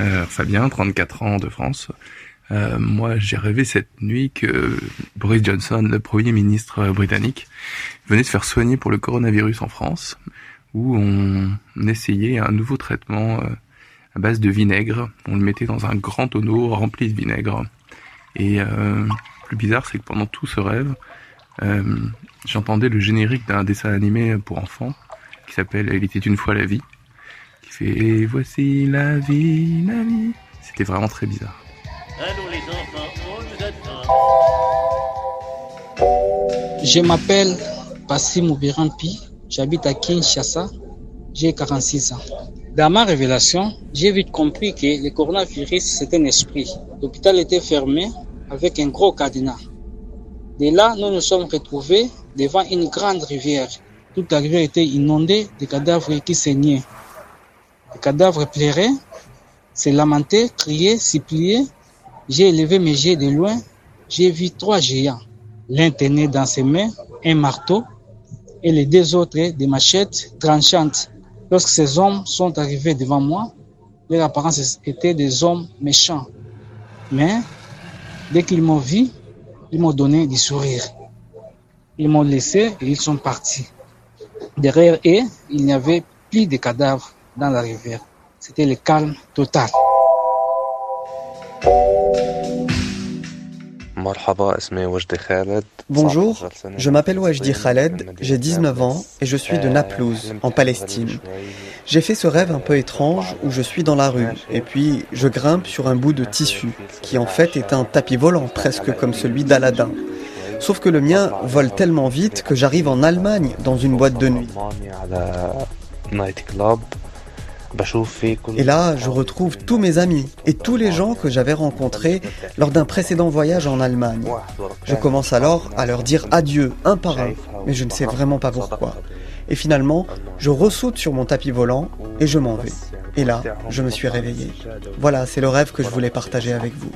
euh, Fabien, 34 ans de France. Euh, moi, j'ai rêvé cette nuit que Boris Johnson, le Premier ministre britannique, venait se faire soigner pour le coronavirus en France, où on essayait un nouveau traitement euh, à base de vinaigre. On le mettait dans un grand tonneau rempli de vinaigre. Et euh, plus bizarre, c'est que pendant tout ce rêve, euh, j'entendais le générique d'un dessin animé pour enfants qui s'appelle Il était une fois la vie, qui fait Et voici la vie, la vie. C'était vraiment très bizarre. Allons les enfants, on nous attend. Je m'appelle Passim Moubirampi, j'habite à Kinshasa, j'ai 46 ans. Dans ma révélation, j'ai vite compris que le coronavirus c'est un esprit. L'hôpital était fermé avec un gros cadenas. De là, nous nous sommes retrouvés devant une grande rivière. Toute la rivière était inondée de cadavres qui saignaient. Les cadavres pleuraient, se lamentaient, criaient, suppliaient. J'ai élevé mes yeux de loin, j'ai vu trois géants. L'un tenait dans ses mains un marteau et les deux autres des machettes tranchantes. Lorsque ces hommes sont arrivés devant moi, leur apparence était des hommes méchants. Mais dès qu'ils m'ont vu, ils m'ont donné des sourires. Ils m'ont laissé et ils sont partis. Derrière eux, il n'y avait plus de cadavres dans la rivière. C'était le calme total. Bonjour, je m'appelle Wajdi Khaled, j'ai 19 ans et je suis de Naplouse, en Palestine. J'ai fait ce rêve un peu étrange où je suis dans la rue et puis je grimpe sur un bout de tissu qui en fait est un tapis volant presque comme celui d'Aladin. Sauf que le mien vole tellement vite que j'arrive en Allemagne dans une boîte de nuit. Et là, je retrouve tous mes amis et tous les gens que j'avais rencontrés lors d'un précédent voyage en Allemagne. Je commence alors à leur dire adieu un par un, mais je ne sais vraiment pas pourquoi. Et finalement, je ressaute sur mon tapis volant et je m'en vais. Et là, je me suis réveillé. Voilà, c'est le rêve que je voulais partager avec vous.